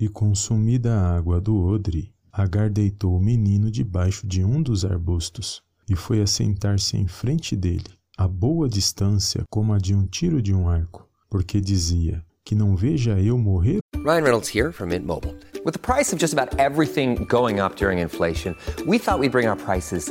E consumida a água do odre, Agar deitou o menino debaixo de um dos arbustos e foi assentar-se em frente dele, a boa distância como a de um tiro de um arco, porque dizia: Que não veja eu morrer. Ryan Reynolds here from Mint Mobile. With the price of just about everything going up during inflation, we thought we'd bring our prices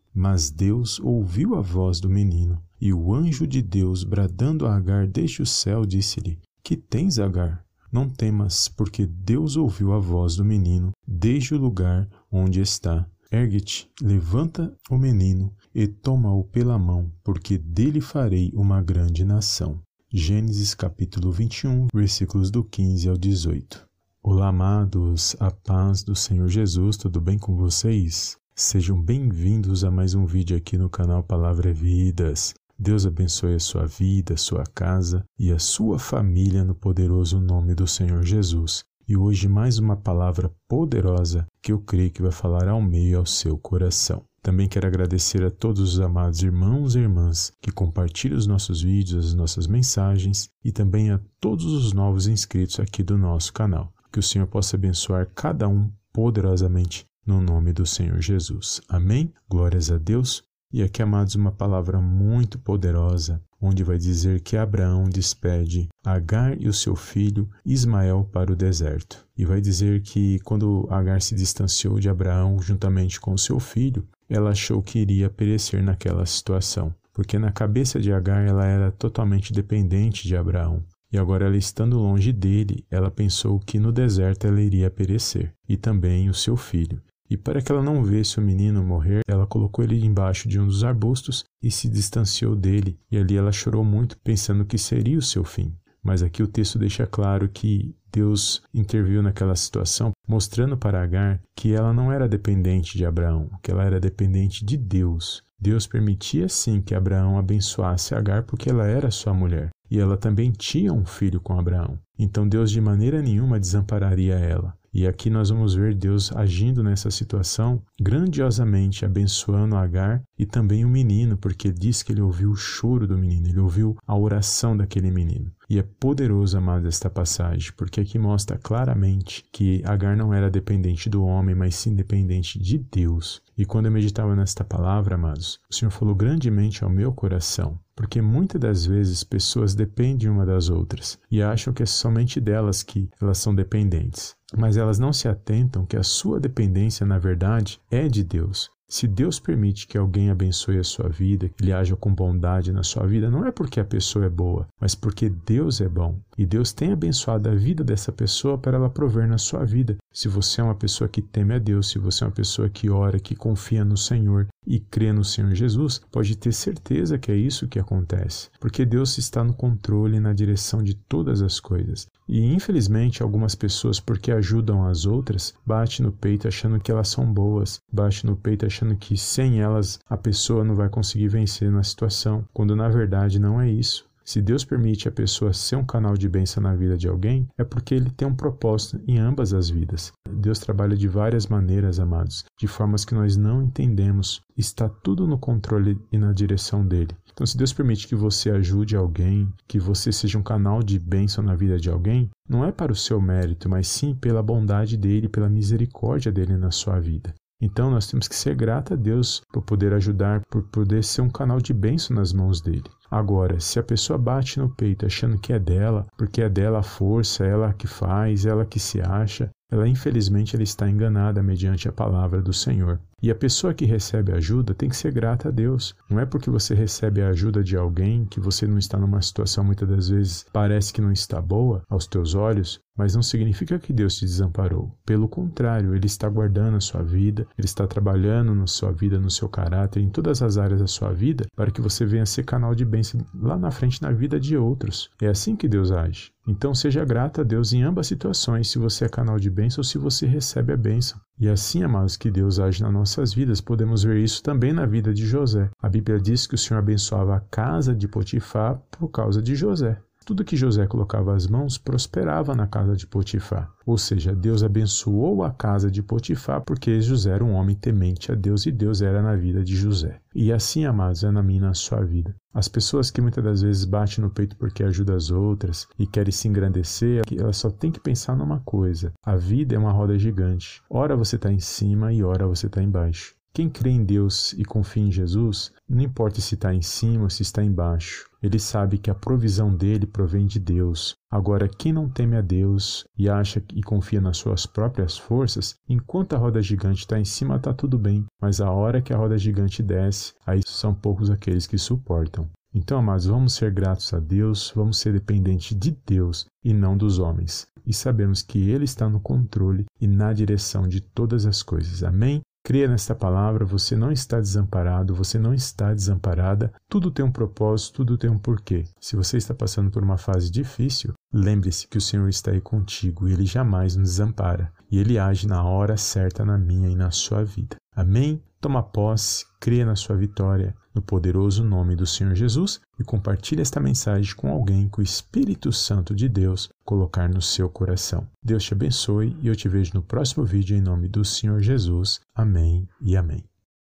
Mas Deus ouviu a voz do menino, e o anjo de Deus, bradando a Agar desde o céu, disse-lhe: Que tens, Agar? Não temas, porque Deus ouviu a voz do menino desde o lugar onde está. Ergue-te, levanta o menino e toma-o pela mão, porque dele farei uma grande nação. Gênesis capítulo 21, versículos do 15 ao 18. Olá, amados, a paz do Senhor Jesus, tudo bem com vocês? Sejam bem-vindos a mais um vídeo aqui no canal Palavra Vidas. Deus abençoe a sua vida, a sua casa e a sua família no poderoso nome do Senhor Jesus. E hoje mais uma palavra poderosa que eu creio que vai falar ao meio ao seu coração. Também quero agradecer a todos os amados irmãos e irmãs que compartilham os nossos vídeos, as nossas mensagens e também a todos os novos inscritos aqui do nosso canal. Que o Senhor possa abençoar cada um poderosamente no nome do Senhor Jesus. Amém? Glórias a Deus. E aqui, amados, uma palavra muito poderosa, onde vai dizer que Abraão despede Agar e o seu filho Ismael para o deserto. E vai dizer que quando Agar se distanciou de Abraão juntamente com seu filho, ela achou que iria perecer naquela situação, porque na cabeça de Agar ela era totalmente dependente de Abraão. E agora, ela estando longe dele, ela pensou que no deserto ela iria perecer, e também o seu filho. E para que ela não visse o menino morrer, ela colocou ele embaixo de um dos arbustos e se distanciou dele, e ali ela chorou muito, pensando que seria o seu fim. Mas aqui o texto deixa claro que Deus interviu naquela situação, mostrando para Agar que ela não era dependente de Abraão, que ela era dependente de Deus. Deus permitia sim que Abraão abençoasse Agar porque ela era sua mulher e ela também tinha um filho com Abraão. Então Deus de maneira nenhuma desampararia ela. E aqui nós vamos ver Deus agindo nessa situação grandiosamente, abençoando Agar e também o menino, porque diz que ele ouviu o choro do menino, ele ouviu a oração daquele menino. E é poderoso, amado, esta passagem, porque aqui mostra claramente que Agar não era dependente do homem, mas sim dependente de Deus. E quando eu meditava nesta palavra, amados, o Senhor falou grandemente ao meu coração, porque muitas das vezes pessoas dependem uma das outras e acham que é somente delas que elas são dependentes. Mas elas não se atentam que a sua dependência, na verdade, é de Deus. Se Deus permite que alguém abençoe a sua vida, que ele haja com bondade na sua vida, não é porque a pessoa é boa, mas porque Deus é bom. E Deus tem abençoado a vida dessa pessoa para ela prover na sua vida. Se você é uma pessoa que teme a Deus, se você é uma pessoa que ora, que confia no Senhor e crê no Senhor Jesus, pode ter certeza que é isso que acontece, porque Deus está no controle e na direção de todas as coisas. E infelizmente algumas pessoas, porque ajudam as outras, bate no peito achando que elas são boas, bate no peito achando que sem elas a pessoa não vai conseguir vencer na situação, quando na verdade não é isso. Se Deus permite a pessoa ser um canal de bênção na vida de alguém, é porque ele tem um propósito em ambas as vidas. Deus trabalha de várias maneiras, amados, de formas que nós não entendemos. Está tudo no controle e na direção dele. Então, se Deus permite que você ajude alguém, que você seja um canal de bênção na vida de alguém, não é para o seu mérito, mas sim pela bondade dele, pela misericórdia dele na sua vida. Então nós temos que ser gratos a Deus por poder ajudar, por poder ser um canal de bênção nas mãos dele. Agora, se a pessoa bate no peito achando que é dela, porque é dela a força, ela que faz, ela que se acha, ela infelizmente ela está enganada mediante a palavra do Senhor. E a pessoa que recebe ajuda tem que ser grata a Deus. Não é porque você recebe a ajuda de alguém que você não está numa situação muitas das vezes parece que não está boa aos teus olhos, mas não significa que Deus te desamparou. Pelo contrário, ele está guardando a sua vida, ele está trabalhando na sua vida, no seu caráter, em todas as áreas da sua vida, para que você venha ser canal de bênção lá na frente na vida de outros. É assim que Deus age. Então seja grato a Deus em ambas situações, se você é canal de bênção ou se você recebe a bênção. E assim, amados, que Deus age nas nossas vidas. Podemos ver isso também na vida de José. A Bíblia diz que o Senhor abençoava a casa de Potifar por causa de José. Tudo que José colocava as mãos prosperava na casa de Potifar. Ou seja, Deus abençoou a casa de Potifar porque José era um homem temente a Deus e Deus era na vida de José. E assim, amados, é na minha na sua vida. As pessoas que muitas das vezes batem no peito porque ajudam as outras e querem se engrandecer, elas só têm que pensar numa coisa: a vida é uma roda gigante. Ora você está em cima e ora você está embaixo. Quem crê em Deus e confia em Jesus, não importa se está em cima ou se está embaixo, ele sabe que a provisão dele provém de Deus. Agora, quem não teme a Deus e acha e confia nas suas próprias forças, enquanto a roda gigante está em cima, está tudo bem, mas a hora que a roda gigante desce, aí são poucos aqueles que suportam. Então, amados, vamos ser gratos a Deus, vamos ser dependentes de Deus e não dos homens. E sabemos que Ele está no controle e na direção de todas as coisas. Amém? Creia nesta palavra, você não está desamparado, você não está desamparada. Tudo tem um propósito, tudo tem um porquê. Se você está passando por uma fase difícil, lembre-se que o Senhor está aí contigo e ele jamais nos desampara. E ele age na hora certa na minha e na sua vida. Amém? Toma posse, creia na sua vitória, no poderoso nome do Senhor Jesus e compartilhe esta mensagem com alguém que o Espírito Santo de Deus colocar no seu coração. Deus te abençoe e eu te vejo no próximo vídeo em nome do Senhor Jesus. Amém e amém.